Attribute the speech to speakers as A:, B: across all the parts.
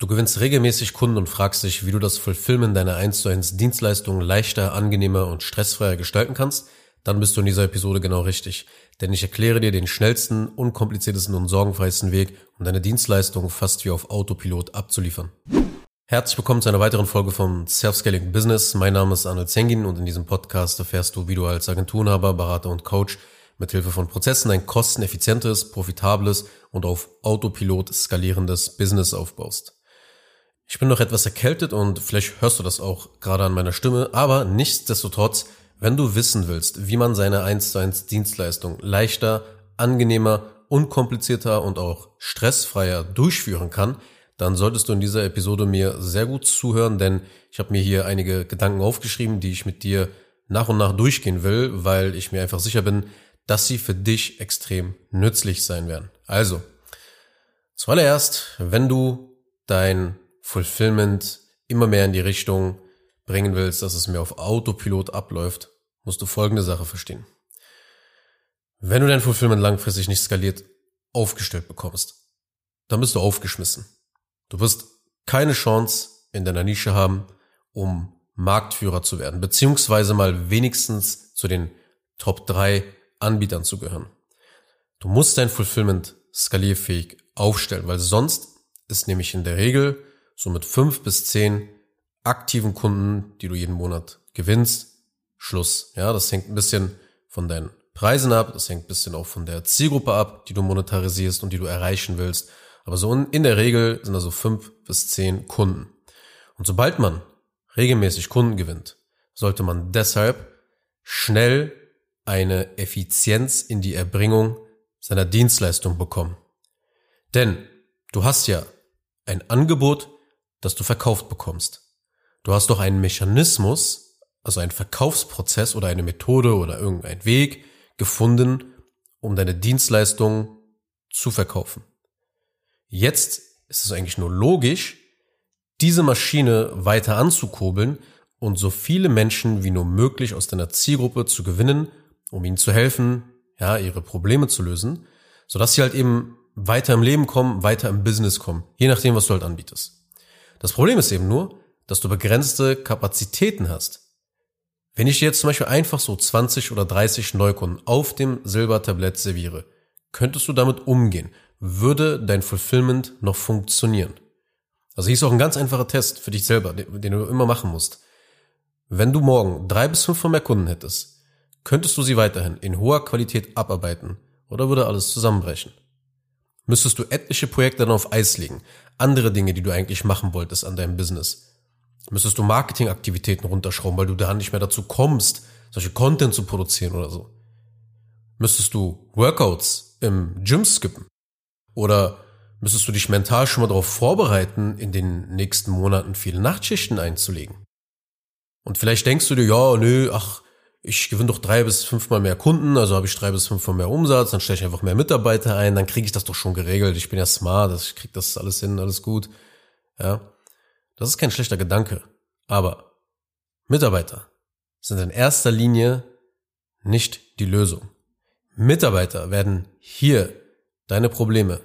A: Du gewinnst regelmäßig Kunden und fragst dich, wie du das Fulfillment deiner 1 zu 1 Dienstleistungen leichter, angenehmer und stressfreier gestalten kannst? Dann bist du in dieser Episode genau richtig. Denn ich erkläre dir den schnellsten, unkompliziertesten und sorgenfreiesten Weg, um deine Dienstleistungen fast wie auf Autopilot abzuliefern. Herzlich willkommen zu einer weiteren Folge vom Self-Scaling Business. Mein Name ist Arnold Zengin und in diesem Podcast erfährst du, wie du als Agenturenhaber, Berater und Coach mit Hilfe von Prozessen ein kosteneffizientes, profitables und auf Autopilot skalierendes Business aufbaust. Ich bin noch etwas erkältet und vielleicht hörst du das auch gerade an meiner Stimme, aber nichtsdestotrotz, wenn du wissen willst, wie man seine 1 zu 1 Dienstleistung leichter, angenehmer, unkomplizierter und auch stressfreier durchführen kann, dann solltest du in dieser Episode mir sehr gut zuhören, denn ich habe mir hier einige Gedanken aufgeschrieben, die ich mit dir nach und nach durchgehen will, weil ich mir einfach sicher bin, dass sie für dich extrem nützlich sein werden. Also, zuallererst, wenn du dein Fulfillment immer mehr in die Richtung bringen willst, dass es mehr auf Autopilot abläuft, musst du folgende Sache verstehen. Wenn du dein Fulfillment langfristig nicht skaliert aufgestellt bekommst, dann bist du aufgeschmissen. Du wirst keine Chance in deiner Nische haben, um Marktführer zu werden, beziehungsweise mal wenigstens zu den Top 3 Anbietern zu gehören. Du musst dein Fulfillment skalierfähig aufstellen, weil sonst ist nämlich in der Regel so mit fünf bis zehn aktiven Kunden, die du jeden Monat gewinnst, Schluss. Ja, das hängt ein bisschen von deinen Preisen ab, das hängt ein bisschen auch von der Zielgruppe ab, die du monetarisierst und die du erreichen willst. Aber so in der Regel sind also fünf bis zehn Kunden. Und sobald man regelmäßig Kunden gewinnt, sollte man deshalb schnell eine Effizienz in die Erbringung seiner Dienstleistung bekommen. Denn du hast ja ein Angebot, das du verkauft bekommst. Du hast doch einen Mechanismus, also einen Verkaufsprozess oder eine Methode oder irgendein Weg gefunden, um deine Dienstleistung zu verkaufen. Jetzt ist es eigentlich nur logisch, diese Maschine weiter anzukurbeln und so viele Menschen wie nur möglich aus deiner Zielgruppe zu gewinnen, um ihnen zu helfen, ja, ihre Probleme zu lösen, sodass sie halt eben weiter im Leben kommen, weiter im Business kommen, je nachdem, was du halt anbietest. Das Problem ist eben nur, dass du begrenzte Kapazitäten hast. Wenn ich dir jetzt zum Beispiel einfach so 20 oder 30 Neukunden auf dem Silbertablett serviere, könntest du damit umgehen? Würde dein Fulfillment noch funktionieren? Also hier ist auch ein ganz einfacher Test für dich selber, den, du immer machen musst. Wenn du morgen drei bis fünf von mehr Kunden hättest, könntest du sie weiterhin in hoher Qualität abarbeiten oder würde alles zusammenbrechen? Müsstest du etliche Projekte dann auf Eis legen. Andere Dinge, die du eigentlich machen wolltest an deinem Business. Müsstest du Marketingaktivitäten runterschrauben, weil du da nicht mehr dazu kommst, solche Content zu produzieren oder so. Müsstest du Workouts im Gym skippen? Oder müsstest du dich mental schon mal darauf vorbereiten, in den nächsten Monaten viele Nachtschichten einzulegen? Und vielleicht denkst du dir, ja, nö, ach, ich gewinne doch drei bis fünfmal mehr Kunden, also habe ich drei bis fünfmal mehr Umsatz, dann stelle ich einfach mehr Mitarbeiter ein, dann kriege ich das doch schon geregelt. Ich bin ja smart, ich kriege das alles hin, alles gut. Ja, das ist kein schlechter Gedanke. Aber Mitarbeiter sind in erster Linie nicht die Lösung. Mitarbeiter werden hier deine Probleme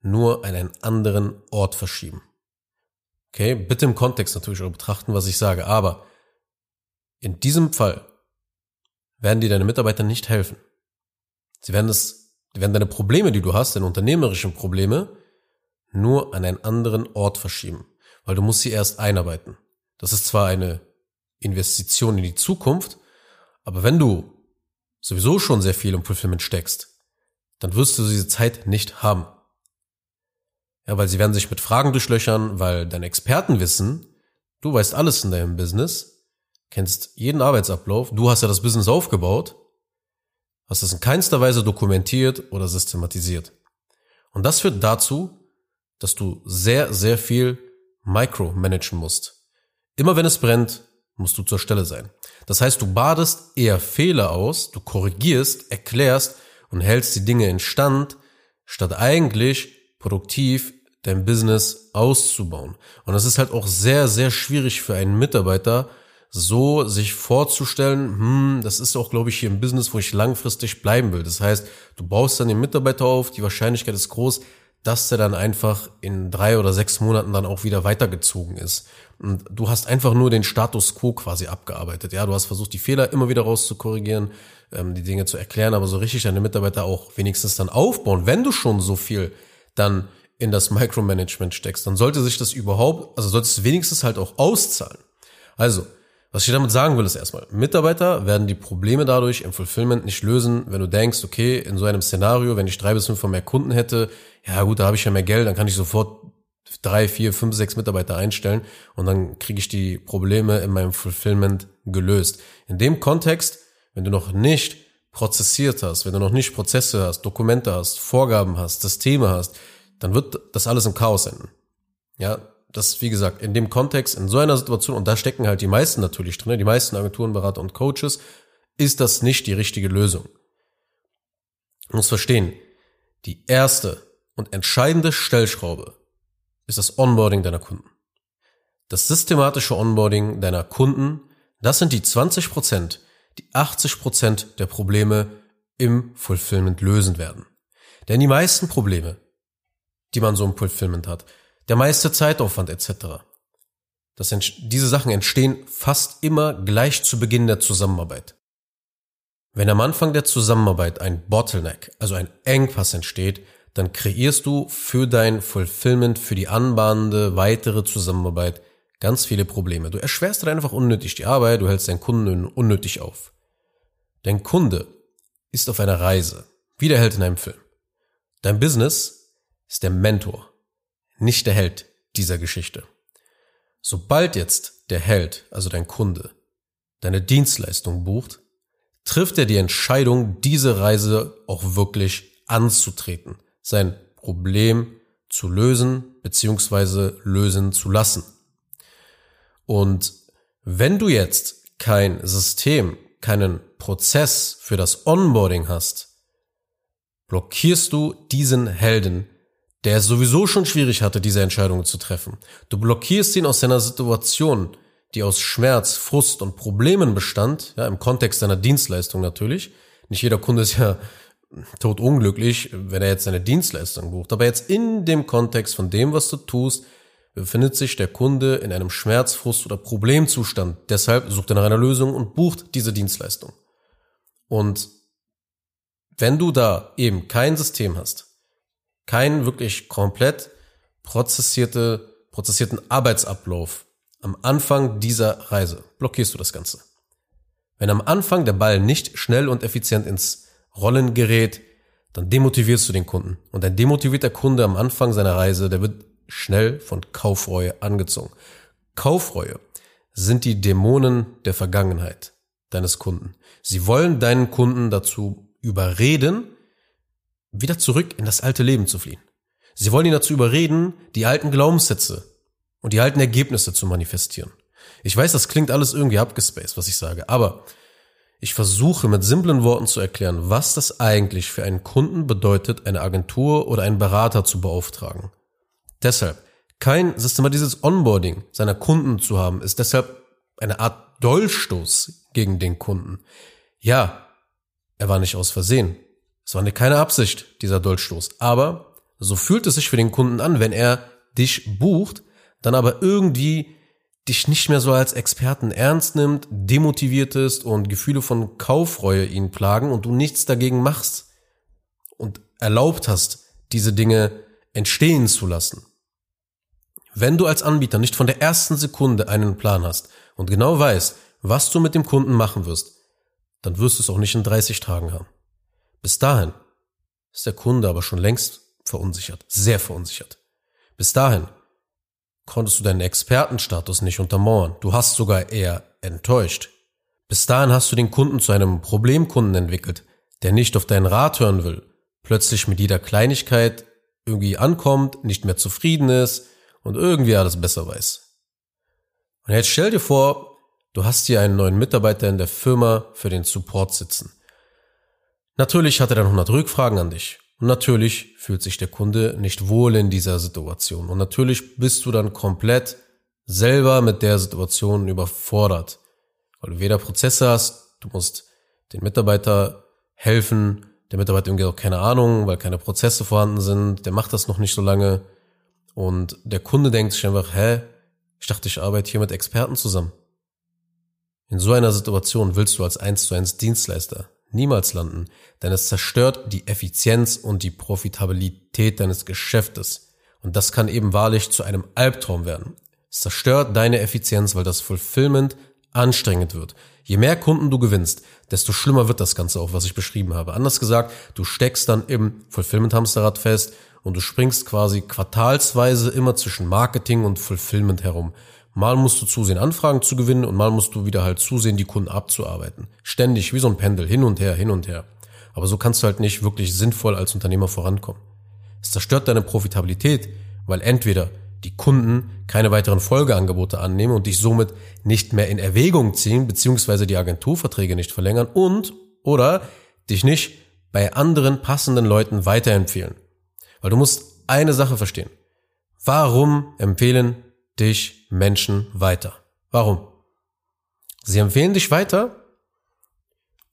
A: nur an einen anderen Ort verschieben. Okay, bitte im Kontext natürlich auch betrachten, was ich sage, aber in diesem Fall werden dir deine Mitarbeiter nicht helfen. Sie werden es, die werden deine Probleme, die du hast, deine unternehmerischen Probleme, nur an einen anderen Ort verschieben, weil du musst sie erst einarbeiten. Das ist zwar eine Investition in die Zukunft, aber wenn du sowieso schon sehr viel im Fulfillment steckst, dann wirst du diese Zeit nicht haben. Ja, weil sie werden sich mit Fragen durchlöchern, weil dein Expertenwissen, du weißt alles in deinem Business, kennst jeden Arbeitsablauf, du hast ja das Business aufgebaut, hast es in keinster Weise dokumentiert oder systematisiert. Und das führt dazu, dass du sehr, sehr viel micromanagen musst. Immer wenn es brennt, musst du zur Stelle sein. Das heißt, du badest eher Fehler aus, du korrigierst, erklärst und hältst die Dinge in Stand, statt eigentlich produktiv dein Business auszubauen. Und das ist halt auch sehr, sehr schwierig für einen Mitarbeiter, so sich vorzustellen, hm, das ist auch, glaube ich, hier ein Business, wo ich langfristig bleiben will. Das heißt, du baust dann den Mitarbeiter auf, die Wahrscheinlichkeit ist groß, dass der dann einfach in drei oder sechs Monaten dann auch wieder weitergezogen ist. Und du hast einfach nur den Status quo quasi abgearbeitet. Ja, du hast versucht, die Fehler immer wieder rauszukorrigieren, ähm, die Dinge zu erklären, aber so richtig deine Mitarbeiter auch wenigstens dann aufbauen. Wenn du schon so viel dann in das Micromanagement steckst, dann sollte sich das überhaupt, also sollte es wenigstens halt auch auszahlen. Also, was ich damit sagen will, ist erstmal, Mitarbeiter werden die Probleme dadurch im Fulfillment nicht lösen, wenn du denkst, okay, in so einem Szenario, wenn ich drei bis fünf mehr Kunden hätte, ja gut, da habe ich ja mehr Geld, dann kann ich sofort drei, vier, fünf, sechs Mitarbeiter einstellen und dann kriege ich die Probleme in meinem Fulfillment gelöst. In dem Kontext, wenn du noch nicht prozessiert hast, wenn du noch nicht Prozesse hast, Dokumente hast, Vorgaben hast, Systeme hast, dann wird das alles im Chaos enden. Ja, das, wie gesagt, in dem Kontext, in so einer Situation, und da stecken halt die meisten natürlich drin, die meisten Agenturen, Berater und Coaches, ist das nicht die richtige Lösung. Du musst verstehen, die erste und entscheidende Stellschraube ist das Onboarding deiner Kunden. Das systematische Onboarding deiner Kunden, das sind die 20 Prozent, die 80 Prozent der Probleme im Fulfillment lösen werden. Denn die meisten Probleme, die man so im Fulfillment hat, der meiste Zeitaufwand etc. Das, diese Sachen entstehen fast immer gleich zu Beginn der Zusammenarbeit. Wenn am Anfang der Zusammenarbeit ein Bottleneck, also ein Engpass entsteht, dann kreierst du für dein Fulfillment, für die anbahnende weitere Zusammenarbeit ganz viele Probleme. Du erschwerst dir einfach unnötig die Arbeit, du hältst deinen Kunden unnötig auf. Dein Kunde ist auf einer Reise, wie der Held in einem Film. Dein Business ist der Mentor nicht der Held dieser Geschichte. Sobald jetzt der Held, also dein Kunde, deine Dienstleistung bucht, trifft er die Entscheidung, diese Reise auch wirklich anzutreten, sein Problem zu lösen bzw. lösen zu lassen. Und wenn du jetzt kein System, keinen Prozess für das Onboarding hast, blockierst du diesen Helden der es sowieso schon schwierig hatte, diese Entscheidungen zu treffen. Du blockierst ihn aus seiner Situation, die aus Schmerz, Frust und Problemen bestand, ja, im Kontext seiner Dienstleistung natürlich. Nicht jeder Kunde ist ja totunglücklich, wenn er jetzt seine Dienstleistung bucht. Aber jetzt in dem Kontext von dem, was du tust, befindet sich der Kunde in einem Schmerz, Frust oder Problemzustand. Deshalb sucht er nach einer Lösung und bucht diese Dienstleistung. Und wenn du da eben kein System hast, keinen wirklich komplett prozessierte, prozessierten Arbeitsablauf am Anfang dieser Reise, blockierst du das Ganze. Wenn am Anfang der Ball nicht schnell und effizient ins Rollen gerät, dann demotivierst du den Kunden. Und ein demotivierter Kunde am Anfang seiner Reise, der wird schnell von Kaufreue angezogen. Kaufreue sind die Dämonen der Vergangenheit deines Kunden. Sie wollen deinen Kunden dazu überreden, wieder zurück in das alte Leben zu fliehen. Sie wollen ihn dazu überreden, die alten Glaubenssätze und die alten Ergebnisse zu manifestieren. Ich weiß, das klingt alles irgendwie abgespaced, was ich sage, aber ich versuche mit simplen Worten zu erklären, was das eigentlich für einen Kunden bedeutet, eine Agentur oder einen Berater zu beauftragen. Deshalb, kein systematisches Onboarding seiner Kunden zu haben, ist deshalb eine Art Dolchstoß gegen den Kunden. Ja, er war nicht aus Versehen. Es war keine Absicht, dieser Dolchstoß. Aber so fühlt es sich für den Kunden an, wenn er dich bucht, dann aber irgendwie dich nicht mehr so als Experten ernst nimmt, demotiviert ist und Gefühle von Kaufreue ihn plagen und du nichts dagegen machst und erlaubt hast, diese Dinge entstehen zu lassen. Wenn du als Anbieter nicht von der ersten Sekunde einen Plan hast und genau weißt, was du mit dem Kunden machen wirst, dann wirst du es auch nicht in 30 Tagen haben. Bis dahin ist der Kunde aber schon längst verunsichert, sehr verunsichert. Bis dahin konntest du deinen Expertenstatus nicht untermauern. Du hast sogar eher enttäuscht. Bis dahin hast du den Kunden zu einem Problemkunden entwickelt, der nicht auf deinen Rat hören will, plötzlich mit jeder Kleinigkeit irgendwie ankommt, nicht mehr zufrieden ist und irgendwie alles besser weiß. Und jetzt stell dir vor, du hast hier einen neuen Mitarbeiter in der Firma für den Support sitzen. Natürlich hat er dann 100 Rückfragen an dich. Und natürlich fühlt sich der Kunde nicht wohl in dieser Situation. Und natürlich bist du dann komplett selber mit der Situation überfordert. Weil du weder Prozesse hast, du musst den Mitarbeiter helfen, der Mitarbeiter irgendwie auch keine Ahnung, weil keine Prozesse vorhanden sind, der macht das noch nicht so lange und der Kunde denkt sich einfach, hä, ich dachte, ich arbeite hier mit Experten zusammen. In so einer Situation willst du als 1 zu 1 Dienstleister niemals landen, denn es zerstört die Effizienz und die Profitabilität deines Geschäftes. Und das kann eben wahrlich zu einem Albtraum werden. Es zerstört deine Effizienz, weil das Fulfillment anstrengend wird. Je mehr Kunden du gewinnst, desto schlimmer wird das Ganze auch, was ich beschrieben habe. Anders gesagt, du steckst dann im Fulfillment-Hamsterrad fest und du springst quasi quartalsweise immer zwischen Marketing und Fulfillment herum. Mal musst du zusehen, Anfragen zu gewinnen und mal musst du wieder halt zusehen, die Kunden abzuarbeiten. Ständig, wie so ein Pendel, hin und her, hin und her. Aber so kannst du halt nicht wirklich sinnvoll als Unternehmer vorankommen. Es zerstört deine Profitabilität, weil entweder die Kunden keine weiteren Folgeangebote annehmen und dich somit nicht mehr in Erwägung ziehen, beziehungsweise die Agenturverträge nicht verlängern und oder dich nicht bei anderen passenden Leuten weiterempfehlen. Weil du musst eine Sache verstehen. Warum empfehlen dich Menschen weiter. Warum? Sie empfehlen dich weiter,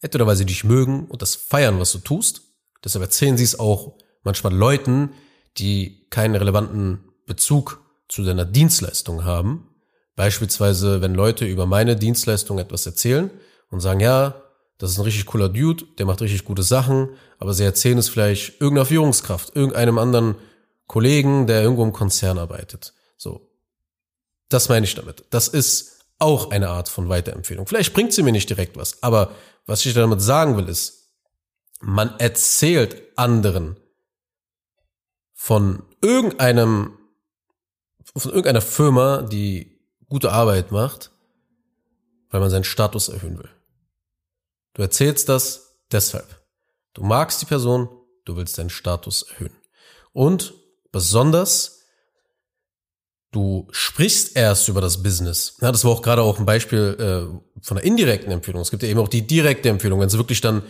A: entweder weil sie dich mögen und das feiern, was du tust. Deshalb erzählen sie es auch manchmal Leuten, die keinen relevanten Bezug zu deiner Dienstleistung haben. Beispielsweise, wenn Leute über meine Dienstleistung etwas erzählen und sagen, ja, das ist ein richtig cooler Dude, der macht richtig gute Sachen, aber sie erzählen es vielleicht irgendeiner Führungskraft, irgendeinem anderen Kollegen, der irgendwo im Konzern arbeitet. So. Das meine ich damit. Das ist auch eine Art von Weiterempfehlung. Vielleicht bringt sie mir nicht direkt was, aber was ich damit sagen will ist, man erzählt anderen von irgendeinem, von irgendeiner Firma, die gute Arbeit macht, weil man seinen Status erhöhen will. Du erzählst das deshalb. Du magst die Person, du willst deinen Status erhöhen. Und besonders Du sprichst erst über das Business. Ja, das war auch gerade auch ein Beispiel äh, von einer indirekten Empfehlung. Es gibt ja eben auch die direkte Empfehlung, wenn es wirklich dann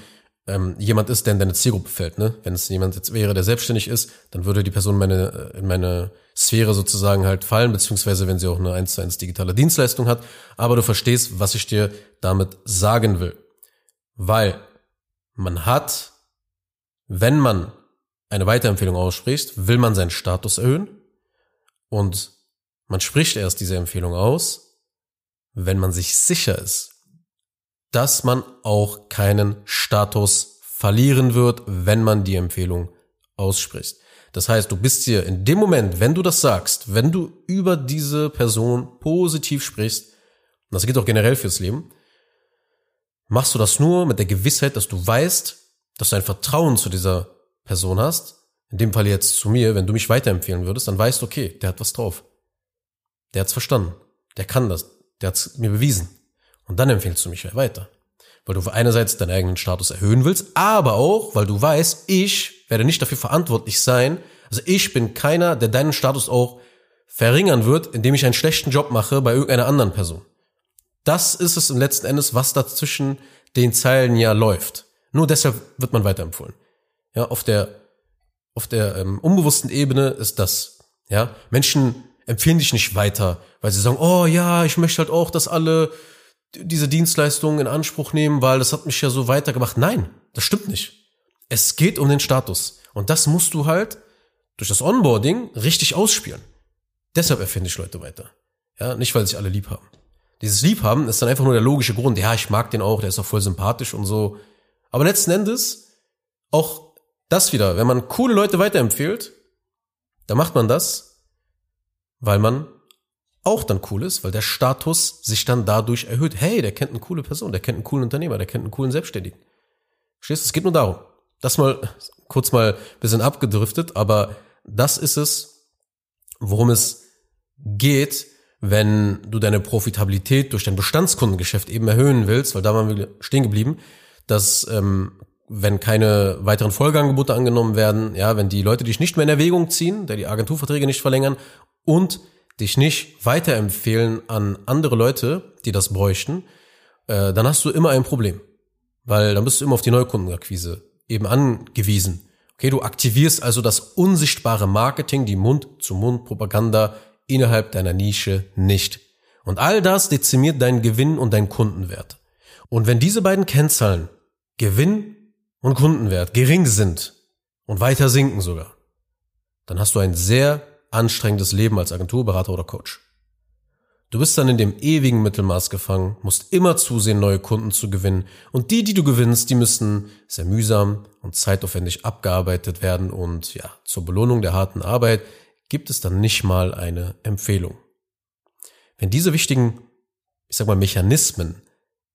A: ähm, jemand ist, der in deine Zielgruppe fällt. Ne? Wenn es jemand jetzt wäre, der selbstständig ist, dann würde die Person meine, in meine Sphäre sozusagen halt fallen, beziehungsweise wenn sie auch eine 1 zu 1 digitale Dienstleistung hat. Aber du verstehst, was ich dir damit sagen will. Weil man hat, wenn man eine Weiterempfehlung ausspricht, will man seinen Status erhöhen und man spricht erst diese Empfehlung aus, wenn man sich sicher ist, dass man auch keinen Status verlieren wird, wenn man die Empfehlung ausspricht. Das heißt, du bist dir in dem Moment, wenn du das sagst, wenn du über diese Person positiv sprichst, und das geht auch generell fürs Leben, machst du das nur mit der Gewissheit, dass du weißt, dass du ein Vertrauen zu dieser Person hast. In dem Fall jetzt zu mir, wenn du mich weiterempfehlen würdest, dann weißt du, okay, der hat was drauf. Der hat's verstanden. Der kann das. Der hat's mir bewiesen. Und dann empfiehlst du mich weiter. Weil du einerseits deinen eigenen Status erhöhen willst, aber auch, weil du weißt, ich werde nicht dafür verantwortlich sein. Also ich bin keiner, der deinen Status auch verringern wird, indem ich einen schlechten Job mache bei irgendeiner anderen Person. Das ist es im letzten Endes, was da zwischen den Zeilen ja läuft. Nur deshalb wird man weiterempfohlen. Ja, auf der, auf der ähm, unbewussten Ebene ist das. Ja, Menschen empfehlen dich nicht weiter, weil sie sagen, oh ja, ich möchte halt auch, dass alle diese Dienstleistungen in Anspruch nehmen, weil das hat mich ja so weitergemacht. Nein, das stimmt nicht. Es geht um den Status. Und das musst du halt durch das Onboarding richtig ausspielen. Deshalb erfinde ich Leute weiter. Ja, nicht, weil sich alle lieb haben. Dieses Liebhaben ist dann einfach nur der logische Grund. Ja, ich mag den auch, der ist auch voll sympathisch und so. Aber letzten Endes, auch das wieder, wenn man coole Leute weiterempfiehlt, dann macht man das, weil man auch dann cool ist, weil der Status sich dann dadurch erhöht. Hey, der kennt eine coole Person, der kennt einen coolen Unternehmer, der kennt einen coolen Selbstständigen. Verstehst du? Es geht nur darum. Das mal kurz mal bisschen abgedriftet, aber das ist es, worum es geht, wenn du deine Profitabilität durch dein Bestandskundengeschäft eben erhöhen willst, weil da waren wir stehen geblieben, dass ähm, wenn keine weiteren Folgeangebote angenommen werden, ja, wenn die Leute dich nicht mehr in Erwägung ziehen, da die Agenturverträge nicht verlängern und dich nicht weiterempfehlen an andere Leute, die das bräuchten, äh, dann hast du immer ein Problem. Weil dann bist du immer auf die Neukundenakquise eben angewiesen. Okay, du aktivierst also das unsichtbare Marketing, die Mund-zu-Mund-Propaganda innerhalb deiner Nische nicht. Und all das dezimiert deinen Gewinn und deinen Kundenwert. Und wenn diese beiden Kennzahlen, Gewinn und Kundenwert gering sind und weiter sinken sogar, dann hast du ein sehr anstrengendes Leben als Agenturberater oder Coach. Du bist dann in dem ewigen Mittelmaß gefangen, musst immer zusehen, neue Kunden zu gewinnen. Und die, die du gewinnst, die müssen sehr mühsam und zeitaufwendig abgearbeitet werden. Und ja, zur Belohnung der harten Arbeit gibt es dann nicht mal eine Empfehlung. Wenn diese wichtigen, ich sag mal, Mechanismen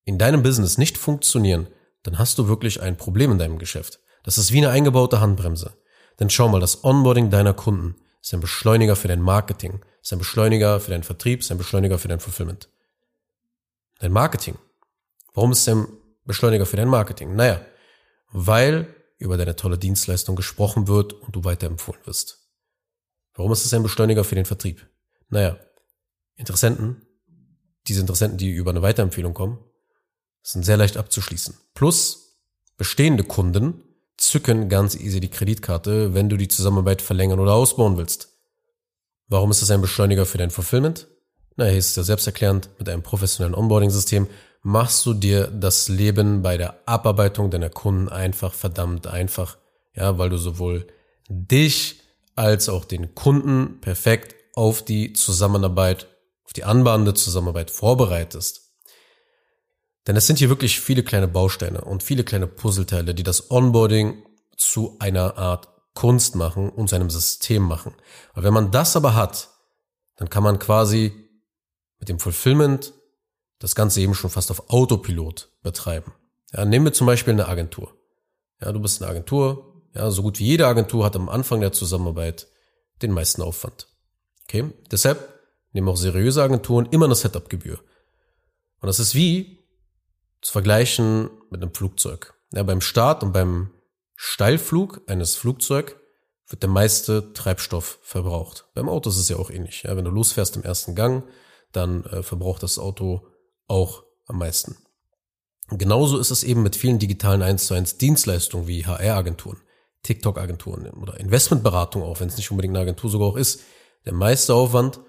A: in deinem Business nicht funktionieren, dann hast du wirklich ein Problem in deinem Geschäft. Das ist wie eine eingebaute Handbremse. Denn schau mal, das Onboarding deiner Kunden ist ein Beschleuniger für dein Marketing, ist ein Beschleuniger für deinen Vertrieb, ist ein Beschleuniger für dein Fulfillment. Dein Marketing. Warum ist es ein Beschleuniger für dein Marketing? Naja, weil über deine tolle Dienstleistung gesprochen wird und du weiterempfohlen wirst. Warum ist es ein Beschleuniger für den Vertrieb? Naja, Interessenten, diese Interessenten, die über eine Weiterempfehlung kommen, sind sehr leicht abzuschließen. Plus bestehende Kunden zücken ganz easy die Kreditkarte, wenn du die Zusammenarbeit verlängern oder ausbauen willst. Warum ist das ein Beschleuniger für dein Fulfillment? Na, hier ist es ja selbsterklärend, mit einem professionellen Onboarding-System machst du dir das Leben bei der Abarbeitung deiner Kunden einfach verdammt einfach. Ja, weil du sowohl dich als auch den Kunden perfekt auf die Zusammenarbeit, auf die anbahnende Zusammenarbeit vorbereitest. Denn es sind hier wirklich viele kleine Bausteine und viele kleine Puzzleteile, die das Onboarding zu einer Art Kunst machen und zu einem System machen. Aber wenn man das aber hat, dann kann man quasi mit dem Fulfillment das Ganze eben schon fast auf Autopilot betreiben. Ja, nehmen wir zum Beispiel eine Agentur. Ja, du bist eine Agentur. Ja, so gut wie jede Agentur hat am Anfang der Zusammenarbeit den meisten Aufwand. Okay? Deshalb nehmen auch seriöse Agenturen immer eine Setup-Gebühr. Und das ist wie zu vergleichen mit einem Flugzeug. Ja, beim Start und beim Steilflug eines Flugzeugs wird der meiste Treibstoff verbraucht. Beim Auto ist es ja auch ähnlich. Ja, wenn du losfährst im ersten Gang, dann äh, verbraucht das Auto auch am meisten. Und genauso ist es eben mit vielen digitalen 1 zu 1 Dienstleistungen wie HR-Agenturen, TikTok-Agenturen oder Investmentberatung auch, wenn es nicht unbedingt eine Agentur sogar auch ist. Der meiste Aufwand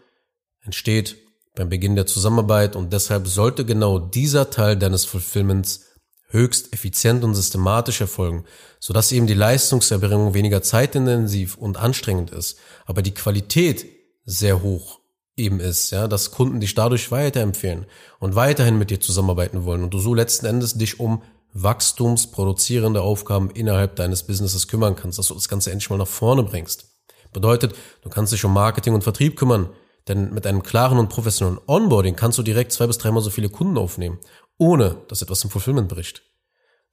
A: entsteht beim Beginn der Zusammenarbeit und deshalb sollte genau dieser Teil deines Fulfillments höchst effizient und systematisch erfolgen, sodass eben die Leistungserbringung weniger zeitintensiv und anstrengend ist, aber die Qualität sehr hoch eben ist, ja, dass Kunden dich dadurch weiterempfehlen und weiterhin mit dir zusammenarbeiten wollen und du so letzten Endes dich um wachstumsproduzierende Aufgaben innerhalb deines Businesses kümmern kannst, dass du das Ganze endlich mal nach vorne bringst. Bedeutet, du kannst dich um Marketing und Vertrieb kümmern, denn mit einem klaren und professionellen Onboarding kannst du direkt zwei bis dreimal so viele Kunden aufnehmen ohne dass etwas im Fulfillment bricht.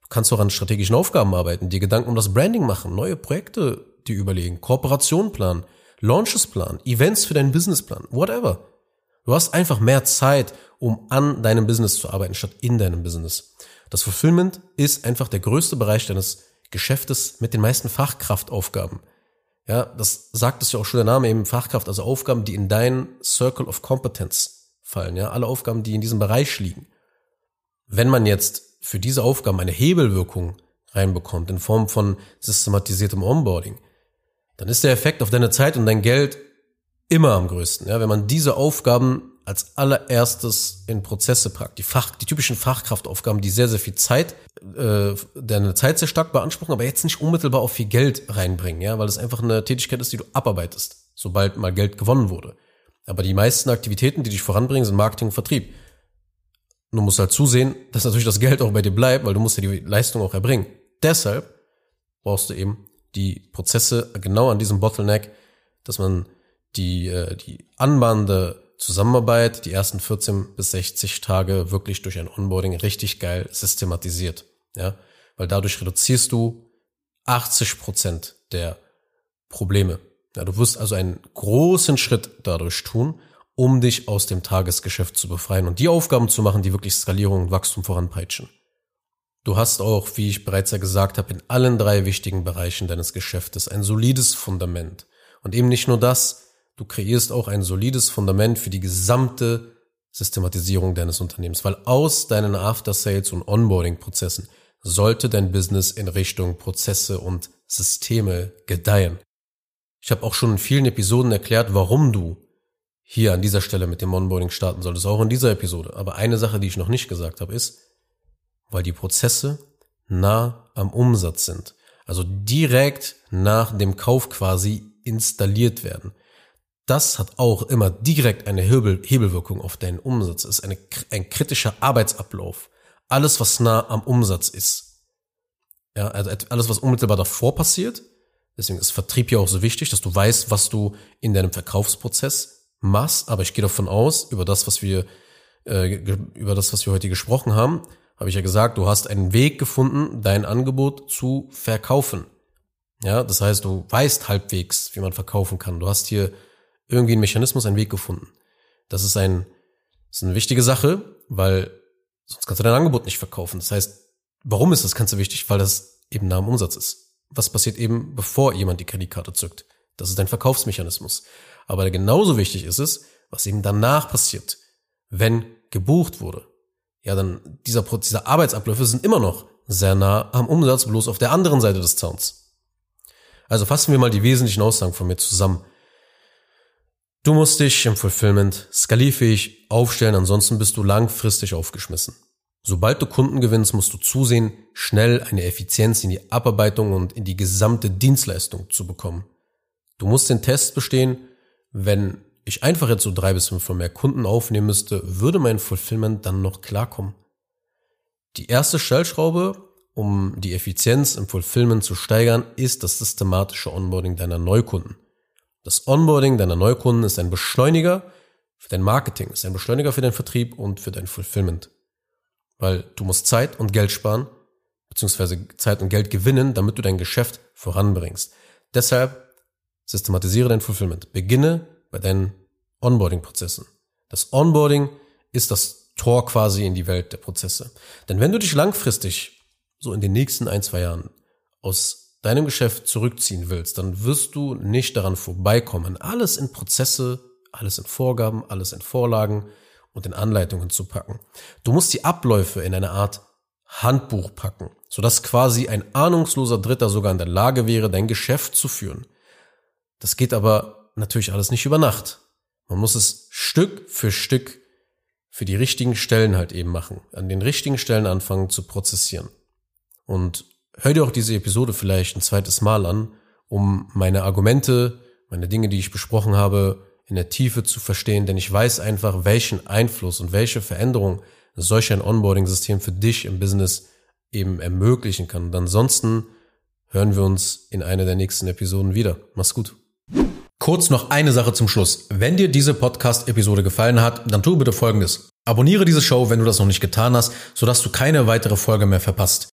A: Du kannst auch an strategischen Aufgaben arbeiten, dir Gedanken um das Branding machen, neue Projekte dir überlegen, Kooperation planen, Launches planen, Events für deinen Businessplan, whatever. Du hast einfach mehr Zeit, um an deinem Business zu arbeiten, statt in deinem Business. Das Fulfillment ist einfach der größte Bereich deines Geschäftes mit den meisten Fachkraftaufgaben. Ja, das sagt es ja auch schon der Name eben Fachkraft, also Aufgaben, die in deinen Circle of Competence fallen, ja, alle Aufgaben, die in diesem Bereich liegen. Wenn man jetzt für diese Aufgaben eine Hebelwirkung reinbekommt in Form von systematisiertem Onboarding, dann ist der Effekt auf deine Zeit und dein Geld immer am größten. Ja, wenn man diese Aufgaben als allererstes in Prozesse packt, die Fach, die typischen Fachkraftaufgaben, die sehr, sehr viel Zeit, äh, deine Zeit sehr stark beanspruchen, aber jetzt nicht unmittelbar auch viel Geld reinbringen, ja, weil es einfach eine Tätigkeit ist, die du abarbeitest, sobald mal Geld gewonnen wurde. Aber die meisten Aktivitäten, die dich voranbringen, sind Marketing und Vertrieb. Du musst halt zusehen, dass natürlich das Geld auch bei dir bleibt, weil du musst ja die Leistung auch erbringen. Deshalb brauchst du eben die Prozesse genau an diesem Bottleneck, dass man die, äh, die anbahnende Zusammenarbeit, die ersten 14 bis 60 Tage wirklich durch ein Onboarding richtig geil systematisiert. Ja, weil dadurch reduzierst du 80 Prozent der Probleme. Ja, du wirst also einen großen Schritt dadurch tun um dich aus dem Tagesgeschäft zu befreien und die Aufgaben zu machen, die wirklich Skalierung und Wachstum voranpeitschen. Du hast auch, wie ich bereits ja gesagt habe, in allen drei wichtigen Bereichen deines Geschäftes ein solides Fundament. Und eben nicht nur das, du kreierst auch ein solides Fundament für die gesamte Systematisierung deines Unternehmens, weil aus deinen After-Sales und Onboarding-Prozessen sollte dein Business in Richtung Prozesse und Systeme gedeihen. Ich habe auch schon in vielen Episoden erklärt, warum du hier an dieser Stelle mit dem Onboarding starten solltest, auch in dieser Episode. Aber eine Sache, die ich noch nicht gesagt habe, ist, weil die Prozesse nah am Umsatz sind. Also direkt nach dem Kauf quasi installiert werden. Das hat auch immer direkt eine Hebel, Hebelwirkung auf deinen Umsatz. Es ist eine, ein kritischer Arbeitsablauf. Alles, was nah am Umsatz ist. Ja, also alles, was unmittelbar davor passiert. Deswegen ist Vertrieb ja auch so wichtig, dass du weißt, was du in deinem Verkaufsprozess machst. Aber ich gehe davon aus, über das, was wir, äh, über das, was wir heute gesprochen haben, habe ich ja gesagt, du hast einen Weg gefunden, dein Angebot zu verkaufen. Ja, das heißt, du weißt halbwegs, wie man verkaufen kann. Du hast hier irgendwie einen Mechanismus, einen Weg gefunden. Das ist ein, ist eine wichtige Sache, weil sonst kannst du dein Angebot nicht verkaufen. Das heißt, warum ist das Ganze wichtig? Weil das eben nah am Umsatz ist. Was passiert eben, bevor jemand die Kreditkarte zückt? Das ist ein Verkaufsmechanismus. Aber genauso wichtig ist es, was eben danach passiert, wenn gebucht wurde ja, dann dieser, dieser Arbeitsabläufe sind immer noch sehr nah am Umsatz, bloß auf der anderen Seite des Zauns. Also fassen wir mal die wesentlichen Aussagen von mir zusammen. Du musst dich im Fulfillment skalierfähig aufstellen, ansonsten bist du langfristig aufgeschmissen. Sobald du Kunden gewinnst, musst du zusehen, schnell eine Effizienz in die Abarbeitung und in die gesamte Dienstleistung zu bekommen. Du musst den Test bestehen, wenn ich einfach jetzt so drei bis fünf mehr Kunden aufnehmen müsste, würde mein Fulfillment dann noch klarkommen. Die erste Stellschraube, um die Effizienz im Fulfillment zu steigern, ist das systematische Onboarding deiner Neukunden. Das Onboarding deiner Neukunden ist ein Beschleuniger für dein Marketing, ist ein Beschleuniger für deinen Vertrieb und für dein Fulfillment. Weil du musst Zeit und Geld sparen, beziehungsweise Zeit und Geld gewinnen, damit du dein Geschäft voranbringst. Deshalb systematisiere dein Fulfillment. Beginne bei deinen Onboarding-Prozessen. Das Onboarding ist das Tor quasi in die Welt der Prozesse. Denn wenn du dich langfristig, so in den nächsten ein, zwei Jahren, aus deinem Geschäft zurückziehen willst, dann wirst du nicht daran vorbeikommen, alles in Prozesse, alles in Vorgaben, alles in Vorlagen und in Anleitungen zu packen. Du musst die Abläufe in eine Art Handbuch packen, sodass quasi ein ahnungsloser Dritter sogar in der Lage wäre, dein Geschäft zu führen. Das geht aber natürlich alles nicht über Nacht. Man muss es Stück für Stück für die richtigen Stellen halt eben machen, an den richtigen Stellen anfangen zu prozessieren. Und hör dir auch diese Episode vielleicht ein zweites Mal an, um meine Argumente, meine Dinge, die ich besprochen habe, in der Tiefe zu verstehen, denn ich weiß einfach, welchen Einfluss und welche Veränderung solch ein Onboarding-System für dich im Business eben ermöglichen kann. Und ansonsten hören wir uns in einer der nächsten Episoden wieder. Mach's gut. Kurz noch eine Sache zum Schluss. Wenn dir diese Podcast-Episode gefallen hat, dann tu bitte Folgendes. Abonniere diese Show, wenn du das noch nicht getan hast, sodass du keine weitere Folge mehr verpasst.